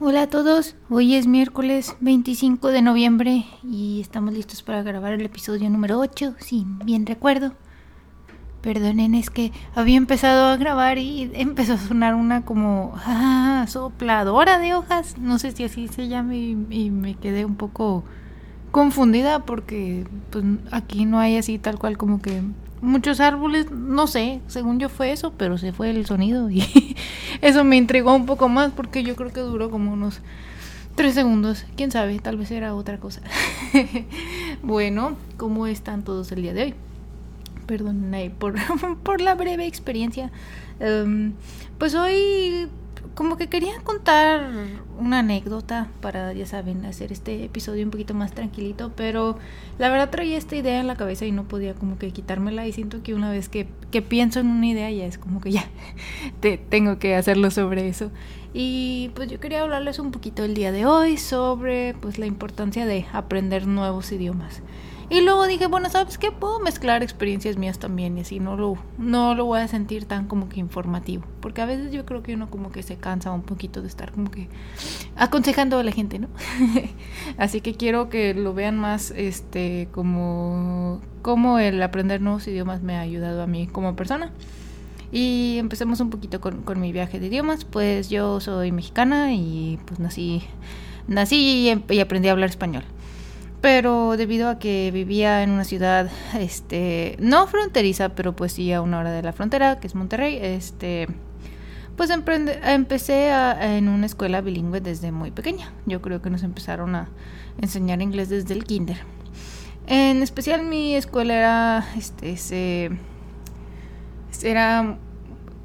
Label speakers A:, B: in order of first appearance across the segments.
A: Hola a todos, hoy es miércoles 25 de noviembre y estamos listos para grabar el episodio número 8, si bien recuerdo. Perdonen, es que había empezado a grabar y empezó a sonar una como ah, sopladora de hojas, no sé si así se llama y, me quedé un poco confundida porque pues, aquí no hay así tal cual como que muchos árboles, no sé, según yo fue eso, pero se fue el sonido y eso me intrigó un poco más porque yo creo que duró como unos tres segundos, quién sabe, tal vez era otra cosa. bueno, ¿cómo están todos el día de hoy? Perdón por, por la breve experiencia. Um, pues hoy como que quería contar una anécdota para, ya saben, hacer este episodio un poquito más tranquilito, pero la verdad traía esta idea en la cabeza y no podía como que quitármela y siento que una vez que, que pienso en una idea ya es como que ya te, tengo que hacerlo sobre eso. Y pues yo quería hablarles un poquito el día de hoy sobre pues la importancia de aprender nuevos idiomas. Y luego dije, bueno, ¿sabes qué? Puedo mezclar experiencias mías también y así no lo, no lo voy a sentir tan como que informativo. Porque a veces yo creo que uno como que se cansa un poquito de estar como que aconsejando a la gente, ¿no? así que quiero que lo vean más este como, como el aprender nuevos idiomas me ha ayudado a mí como persona. Y empecemos un poquito con, con mi viaje de idiomas. Pues yo soy mexicana y pues nací, nací y aprendí a hablar español pero debido a que vivía en una ciudad este no fronteriza pero pues sí a una hora de la frontera que es Monterrey este pues empecé en una escuela bilingüe desde muy pequeña. Yo creo que nos empezaron a enseñar inglés desde el kinder. En especial mi escuela era este se era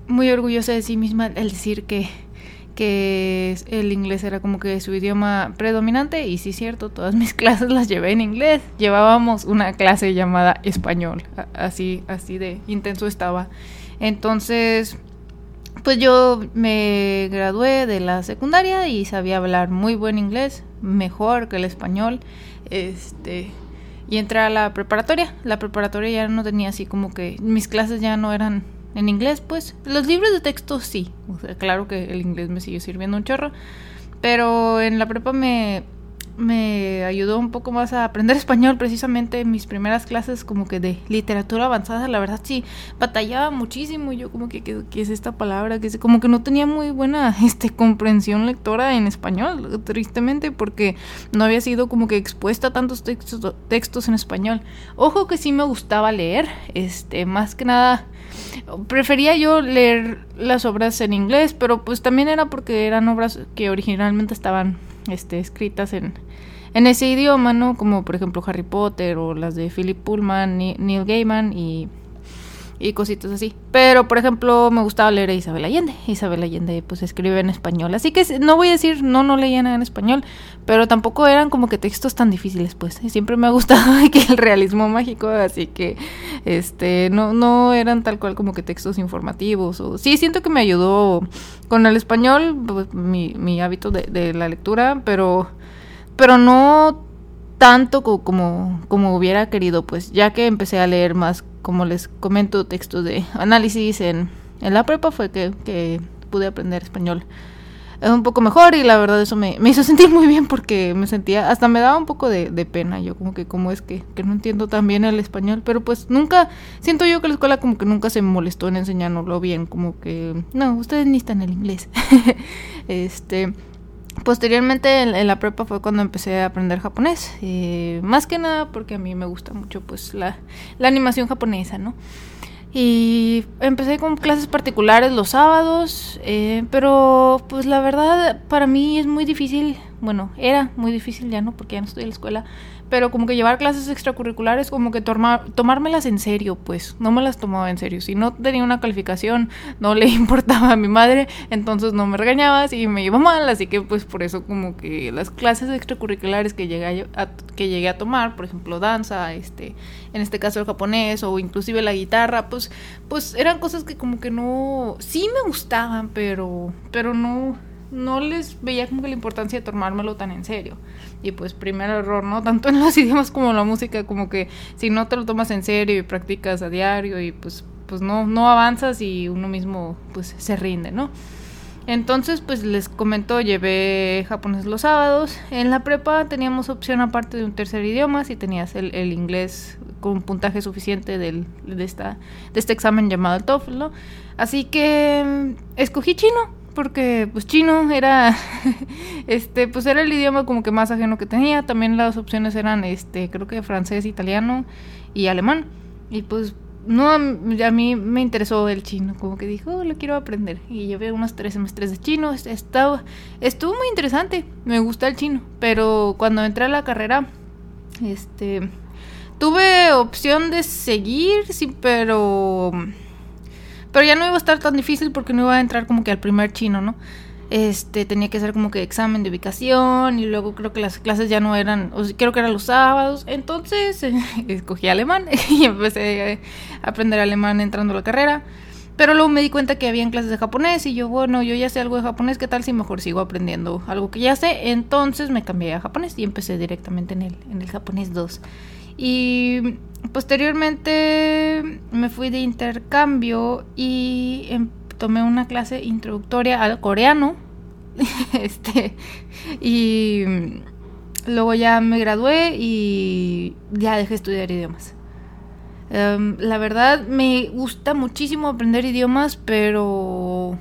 A: muy orgullosa de sí misma al decir que que el inglés era como que su idioma predominante y sí es cierto, todas mis clases las llevé en inglés. Llevábamos una clase llamada español, así así de intenso estaba. Entonces, pues yo me gradué de la secundaria y sabía hablar muy buen inglés, mejor que el español. Este, y entré a la preparatoria. La preparatoria ya no tenía así como que mis clases ya no eran en inglés, pues. Los libros de texto sí. O sea, claro que el inglés me sigue sirviendo un chorro. Pero en la prepa me, me ayudó un poco más a aprender español. Precisamente en mis primeras clases como que de literatura avanzada, la verdad sí, batallaba muchísimo. Yo como que, ¿qué, es esta palabra? Que como que no tenía muy buena este, comprensión lectora en español, tristemente, porque no había sido como que expuesta a tantos textos, textos en español. Ojo que sí me gustaba leer, este, más que nada prefería yo leer las obras en inglés, pero pues también era porque eran obras que originalmente estaban este, escritas en, en ese idioma, ¿no? Como por ejemplo Harry Potter o las de Philip Pullman, Neil Gaiman y y cositas así. Pero, por ejemplo, me gustaba leer a Isabel Allende. Isabel Allende, pues, escribe en español. Así que no voy a decir, no, no leía nada en español, pero tampoco eran como que textos tan difíciles, pues. Siempre me ha gustado el realismo mágico, así que, este, no, no eran tal cual como que textos informativos. Sí, siento que me ayudó con el español, pues, mi, mi hábito de, de la lectura, pero, pero no tanto como, como hubiera querido, pues ya que empecé a leer más, como les comento, textos de análisis en, en la prepa fue que, que pude aprender español un poco mejor y la verdad eso me, me, hizo sentir muy bien porque me sentía, hasta me daba un poco de, de pena, yo como que cómo es que, que, no entiendo tan bien el español, pero pues nunca, siento yo que la escuela como que nunca se molestó en enseñárnoslo bien, como que, no, ustedes ni están el inglés. este, Posteriormente en, la prepa fue cuando empecé a aprender japonés, eh, más que nada porque a mí me gusta mucho pues la, la animación japonesa, ¿no? Y empecé con clases particulares los sábados, eh, pero pues la verdad para mí es muy difícil, bueno, era muy difícil ya no, porque ya no estoy en la escuela, pero como que llevar clases extracurriculares, como que tomar, tomármelas en serio, pues no me las tomaba en serio. Si no tenía una calificación, no le importaba a mi madre, entonces no me regañaba y me iba mal, así que pues por eso como que las clases extracurriculares que llegué a, que llegué a tomar, por ejemplo danza, este, en este caso el japonés o inclusive la guitarra, pues, pues eran cosas que como que no, sí me gustaban, pero, pero no no les veía como que la importancia de tomármelo tan en serio. Y pues primer error, ¿no? Tanto en los idiomas como en la música, como que si no te lo tomas en serio y practicas a diario y pues, pues no, no avanzas y uno mismo pues se rinde, ¿no? Entonces, pues les comento, llevé japonés los sábados. En la prepa teníamos opción aparte de un tercer idioma, si tenías el, el inglés con un puntaje suficiente del, de, esta, de este examen llamado el TOEFL, ¿no? Así que mm, escogí chino, porque pues chino era, este, pues era el idioma como que más ajeno que tenía. También las opciones eran, este, creo que francés, italiano y alemán. Y pues no, a mí me interesó el chino, como que dijo, oh, lo quiero aprender. Y llevé unos tres semestres de chino, estaba, estuvo muy interesante, me gusta el chino, pero cuando entré a la carrera, este, tuve opción de seguir, sí, pero, pero ya no iba a estar tan difícil porque no iba a entrar como que al primer chino, ¿no? este tenía que hacer como que examen de ubicación y luego creo que las clases ya no eran, o creo que eran los sábados, entonces escogí alemán y empecé a aprender alemán entrando a la carrera. Pero luego me di cuenta que habían clases de japonés y yo, bueno, yo ya sé algo de japonés, ¿qué tal si mejor sigo aprendiendo algo que ya sé? Entonces me cambié a japonés y empecé directamente en el, en el japonés 2. Y posteriormente me fui de intercambio y em, tomé una clase introductoria al coreano este, y luego ya me gradué y ya dejé de estudiar idiomas. Em, la verdad me gusta muchísimo aprender idiomas, pero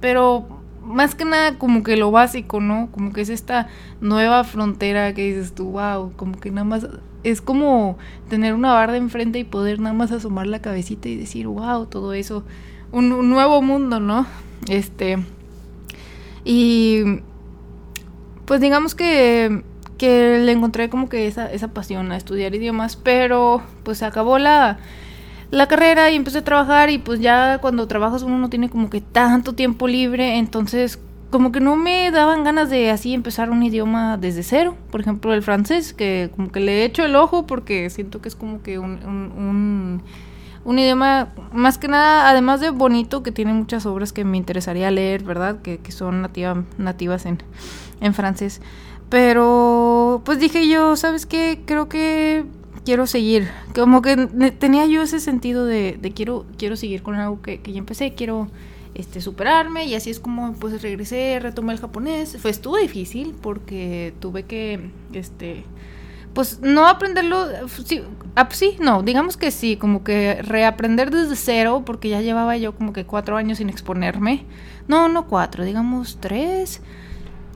A: pero más que nada como que lo básico, ¿no? Como que es esta nueva frontera que dices tú, wow, como que nada más es como tener una barra enfrente y poder nada más asomar la cabecita y decir, wow, todo eso, un, nuevo mundo, ¿no? Este, y pues digamos que, que le encontré como que esa, esa pasión a estudiar idiomas, pero pues acabó la, la carrera y empecé a trabajar y pues ya cuando trabajas uno no tiene como que tanto tiempo libre, entonces como que no me daban ganas de así empezar un idioma desde cero. Por ejemplo, el francés, que como que le echo el ojo porque siento que es como que un, un un idioma más que nada, además de bonito, que tiene muchas obras que me interesaría leer, ¿verdad? Que, que son nativa, nativas en, en francés. Pero pues dije yo, ¿sabes qué? Creo que quiero seguir. Como que tenía yo ese sentido de, de quiero, quiero seguir con algo que, que ya empecé, quiero este, superarme y así es como pues regresé, retomé el japonés. Fue, estuvo difícil porque tuve que, este, pues no aprenderlo, sí, ah, sí, no, digamos que sí, como que reaprender desde cero, porque ya llevaba yo como que cuatro años sin exponerme. No, no cuatro, digamos tres.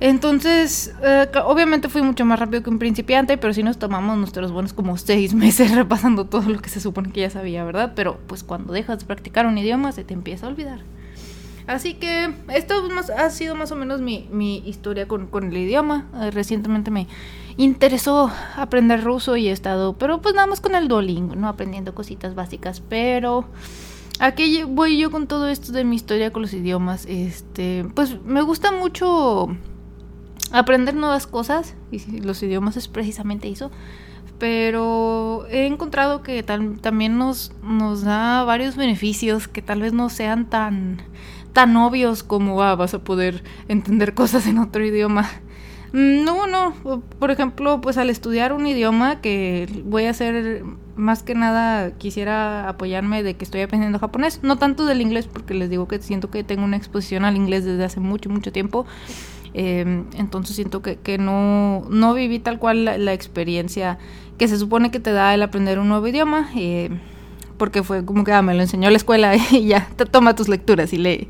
A: Entonces, eh, obviamente fui mucho más rápido que un principiante, pero sí nos tomamos nuestros buenos como seis meses repasando todo lo que se supone que ya sabía, ¿verdad? Pero pues cuando dejas de practicar un idioma se te empieza a olvidar. Así que esto ha sido más o menos mi, historia con, el idioma. Eh, recientemente me interesó aprender ruso y he estado, pero pues nada más con el Duolingo, ¿no? Aprendiendo cositas básicas. Pero aquí voy yo con todo esto de mi historia con los idiomas. Este, pues me gusta mucho aprender nuevas cosas. Y los idiomas es precisamente eso pero he encontrado que también nos, nos da varios beneficios que tal vez no sean tan tan obvios como ah, vas a poder entender cosas en otro idioma. Mm, no, no, por ejemplo, pues al estudiar un idioma que voy a hacer más que nada quisiera apoyarme de que estoy aprendiendo japonés, no tanto del inglés porque les digo que siento que tengo una exposición al inglés desde hace mucho, mucho tiempo, em, entonces siento que, que, no, no viví tal cual la, experiencia que se supone que te da el aprender un nuevo idioma. Eh, porque fue como que ah, me lo enseñó la escuela y ya, toma tus lecturas y lee.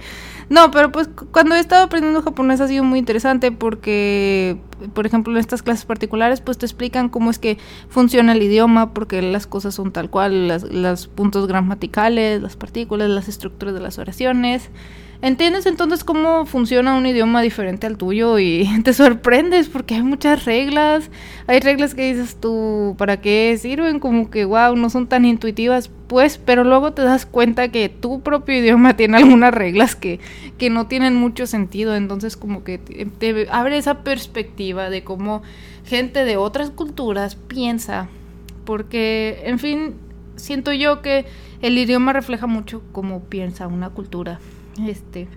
A: No, pero pues cuando he estado aprendiendo japonés ha sido muy interesante porque, por ejemplo, en estas clases particulares, pues te explican cómo es que funciona el idioma, porque las cosas son tal cual, los puntos gramaticales, las partículas, las estructuras de las oraciones. ¿Entiendes entonces cómo funciona un idioma diferente al tuyo y te sorprendes porque hay muchas reglas? Hay reglas que dices tú, ¿para qué sirven? Como que, wow, no son tan intuitivas, pues, pero luego te das cuenta que tu propio idioma tiene algunas reglas que, que no tienen mucho sentido, entonces como que te abre esa perspectiva de cómo gente de otras culturas piensa, porque, en fin, siento yo que el idioma refleja mucho cómo piensa una cultura. Este,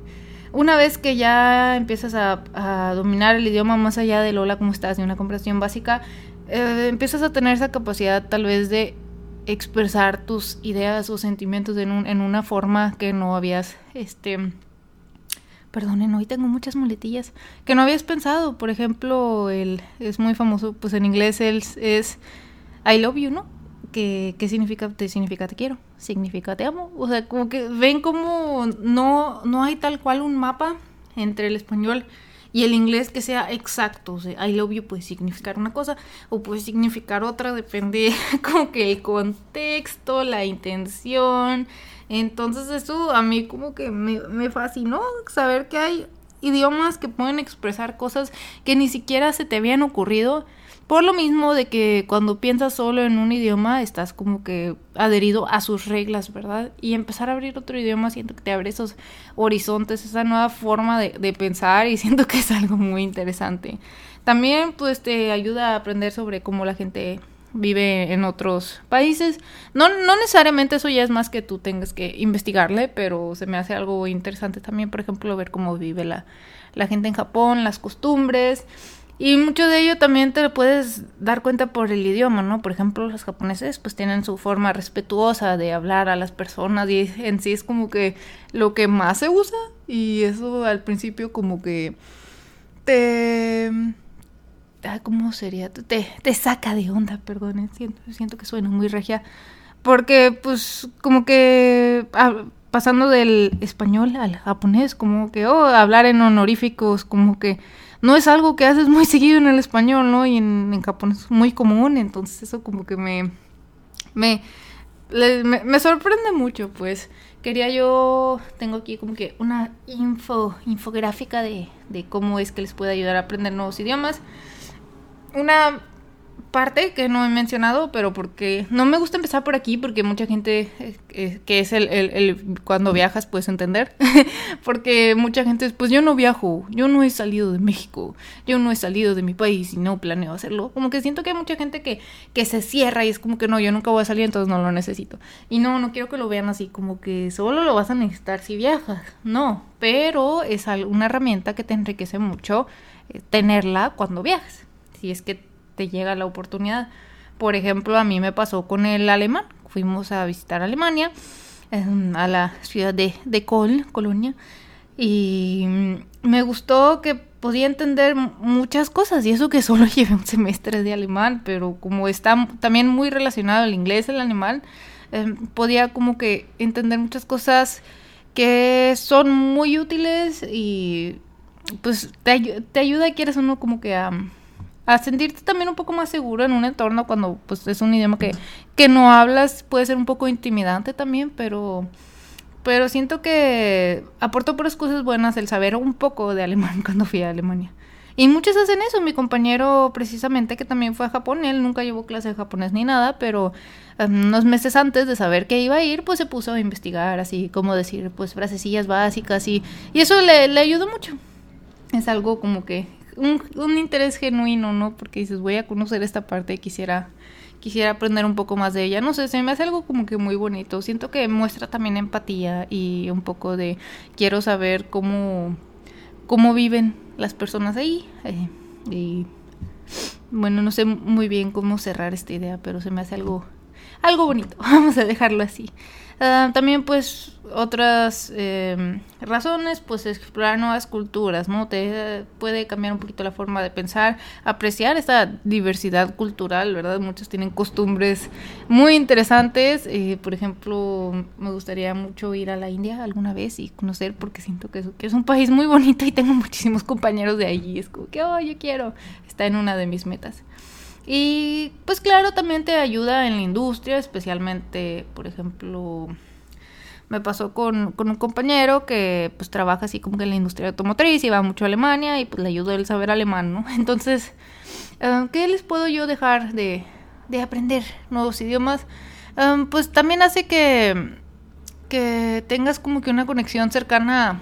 A: una vez que ya empiezas a, dominar el idioma más allá del hola, ¿cómo estás? de una comprensión básica, eh, empiezas a tener esa capacidad tal vez de expresar tus ideas o sentimientos en, un, en una forma que no habías este, perdonen, hoy tengo muchas muletillas que no habías pensado. Por ejemplo, el es muy famoso, pues en inglés es, es I love you, ¿no? Que, ¿Qué significa? Te significa te quiero, significa te amo. O sea, como que ven como no, no hay tal cual un mapa entre el español y el inglés que sea exacto. O sea, I love you puede significar una cosa o puede significar otra, depende como que el contexto, la intención. Entonces eso a mí como que me, me fascinó saber que hay idiomas que pueden expresar cosas que ni siquiera se te habían ocurrido por lo mismo de que cuando piensas solo en un idioma estás como que adherido a sus reglas, ¿verdad? Y empezar a abrir otro idioma siento que te abre esos horizontes, esa nueva forma de, de pensar y siento que es algo muy interesante. También pues te ayuda a aprender sobre cómo la gente vive en otros países. No, no necesariamente eso ya es más que tú tengas que investigarle, pero se me hace algo interesante también, por ejemplo, ver cómo vive la, la gente en Japón, las costumbres. Y mucho de ello también te lo puedes dar cuenta por el idioma, ¿no? Por ejemplo, los japoneses pues tienen su forma respetuosa de hablar a las personas y en sí es como que lo que más se usa y eso al principio como que te... ¿Cómo sería? Te, te saca de onda, perdón, siento, siento que suena muy regia. Porque pues como que ah, pasando del español al japonés, como que, oh, hablar en honoríficos, como que no es algo que haces muy seguido en el español, ¿no? Y en, en japonés es muy común, entonces eso como que me, me, me, sorprende mucho, pues. Quería yo, tengo aquí como que una info, infográfica de, de cómo es que les puede ayudar a aprender nuevos idiomas. Una parte que no he mencionado, pero porque no me gusta empezar por aquí, porque mucha gente eh, eh, que es el, el, cuando viajas puedes entender, porque mucha gente es, pues yo no viajo, yo no he salido de México, yo no he salido de mi país y no planeo hacerlo. Como que siento que hay mucha gente que, que se cierra y es como que no, yo nunca voy a salir, entonces no lo necesito. Y no, no quiero que lo vean así, como que solo lo vas a necesitar si viajas, no, pero es una herramienta que te enriquece mucho eh, tenerla cuando viajas. Si es que te llega la oportunidad. Por ejemplo, a mí me pasó con el alemán. Fuimos a visitar Alemania, a la ciudad de, de Col, Colonia, y me gustó que podía entender muchas cosas, y eso que solo llevé un semestre de alemán, pero como está también muy relacionado el inglés, el alemán, em, podía como que entender muchas cosas que son muy útiles y pues te, te ayuda, quieres uno como que a a sentirte también un poco más seguro en un entorno cuando pues es un idioma que, que no hablas, puede ser un poco intimidante también, pero pero siento que aportó por cosas buenas el saber un poco de alemán cuando fui a Alemania. Y muchos hacen eso. Mi compañero, precisamente, que también fue a Japón, él nunca llevó clase de japonés ni nada, pero um, unos meses antes de saber que iba a ir, pues se puso a investigar, así como decir, pues frasecillas básicas y, y eso le, le ayudó mucho. Es algo como que un, interés genuino, ¿no? Porque dices, voy a conocer esta parte y quisiera, quisiera aprender un poco más de ella. No sé, se me hace algo como que muy bonito. Siento que muestra también empatía y un poco de quiero saber cómo, cómo viven las personas ahí. Eh, y bueno, no sé muy bien cómo cerrar esta idea, pero se me hace algo, algo bonito. Vamos a dejarlo así. Ah, también pues otras em, razones, pues explorar nuevas culturas, ¿no? Te puede cambiar un poquito la forma de pensar, apreciar esta diversidad cultural, ¿verdad? Muchos tienen costumbres muy interesantes. Eh, por ejemplo, me gustaría mucho ir a la India alguna vez y conocer porque siento que es, que es un país muy bonito y tengo muchísimos compañeros de allí. Es como que, oh, yo quiero. Está en una de mis metas. Y pues claro, también te ayuda en la industria, especialmente, por ejemplo, me pasó con, con, un compañero que pues trabaja así como que en la industria automotriz y va mucho a Alemania y pues le ayudó el saber alemán, ¿no? Entonces, eh, ¿qué les puedo yo dejar de, de aprender nuevos idiomas? Eh, pues también hace que, que tengas como que una conexión cercana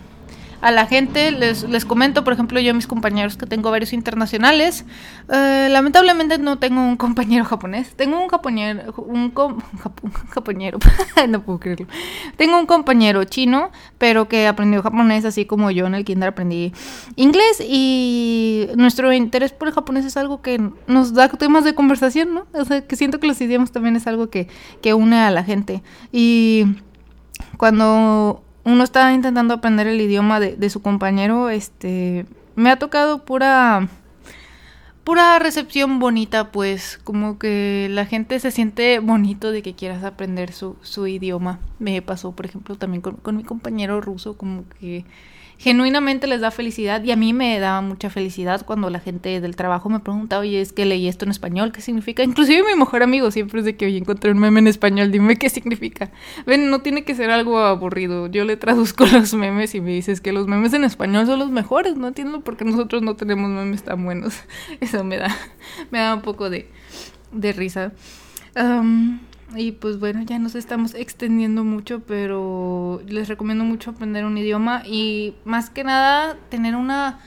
A: a la gente. Les, les comento, por ejemplo, yo a mis compañeros que tengo varios internacionales. Eh, lamentablemente no tengo un compañero japonés. Tengo un compañero, un, compañero, no puedo creerlo. Tengo un compañero chino, pero que aprendió japonés así como yo en el kinder aprendí inglés y nuestro interés por el japonés es algo que nos da temas de conversación, ¿no? O sea, que siento que los idiomas también es algo que, que une a la gente. Y cuando uno está intentando aprender el idioma de, de su compañero, este, me ha tocado pura pura recepción bonita, pues como que la gente se siente bonito de que quieras aprender su, su idioma. Me pasó, por ejemplo, también con, con mi compañero ruso, como que genuinamente les da felicidad y a mí me daba mucha felicidad cuando la gente del trabajo me preguntaba, oye, es que leí esto en español, ¿qué significa? Inclusive mi mejor amigo siempre es de que, oye, encontré un meme en español, dime qué significa. Ven, no tiene que ser algo aburrido, yo le traduzco los memes y me dices que los memes en español son los mejores, no entiendo por qué nosotros no tenemos memes tan buenos. Eso me da, me da un poco de, de risa. Y pues bueno, ya nos estamos extendiendo mucho, pero les recomiendo mucho aprender un idioma y más que nada tener una...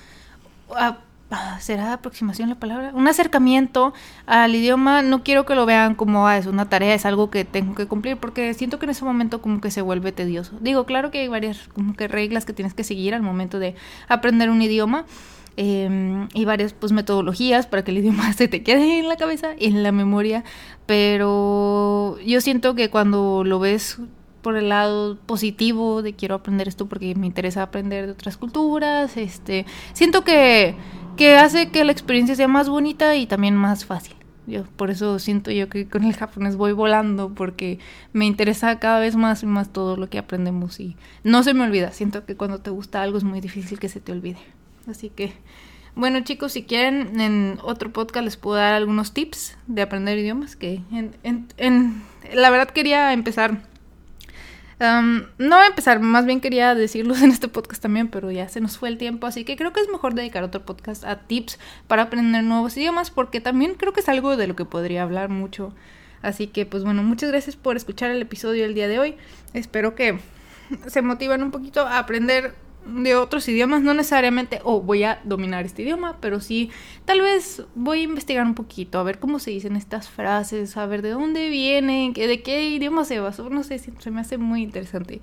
A: ¿Será aproximación la palabra? Un acercamiento al idioma. No quiero que lo vean como ah, es una tarea, es algo que tengo que cumplir, porque siento que en ese momento como que se vuelve tedioso. Digo, claro que hay varias como que reglas que tienes que seguir al momento de aprender un idioma, Em, y varias pues metodologías para que el idioma se te quede en la cabeza y en la memoria, pero yo siento que cuando lo ves por el lado positivo de quiero aprender esto porque me interesa aprender de otras culturas, este, siento que, que hace que la experiencia sea más bonita y también más fácil. Yo por eso siento yo que con el japonés voy volando porque me interesa cada vez más y más todo lo que aprendemos y no se me olvida. Siento que cuando te gusta algo es muy difícil que se te olvide. Así que, bueno chicos, si quieren, en otro podcast les puedo dar algunos tips de aprender idiomas que en, en, la verdad quería empezar. no empezar, más bien quería decirlos en este podcast también, pero ya se nos fue el tiempo, así que creo que es mejor dedicar otro podcast a tips para aprender nuevos idiomas, porque también creo que es algo de lo que podría hablar mucho. Así que, pues bueno, muchas gracias por escuchar el episodio del día de hoy. Espero que se motiven un poquito a aprender de otros idiomas, no necesariamente, o voy a dominar este idioma, pero sí, tal vez voy a investigar un poquito, a ver cómo se dicen estas frases, a ver de dónde vienen, de qué idioma se basó, no sé, se me hace muy interesante.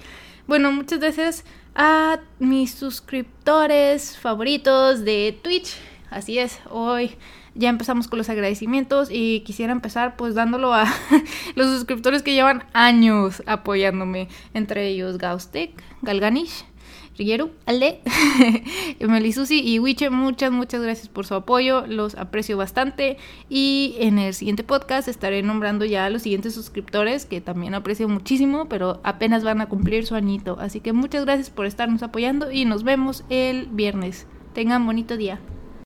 A: Bueno, muchas gracias a mis suscriptores favoritos de Twitch, así es, hoy ya empezamos con los agradecimientos y quisiera empezar pues dándolo a los suscriptores que llevan años apoyándome, entre ellos Gaustek, Galganish, Riguero, Ale, Melisusi y Wiche, muchas, muchas gracias por su apoyo, los aprecio bastante y en el siguiente podcast estaré nombrando ya a los siguientes suscriptores que también aprecio muchísimo, pero apenas van a cumplir su añito, así que muchas gracias por estarnos apoyando y nos vemos el viernes. Tengan bonito día.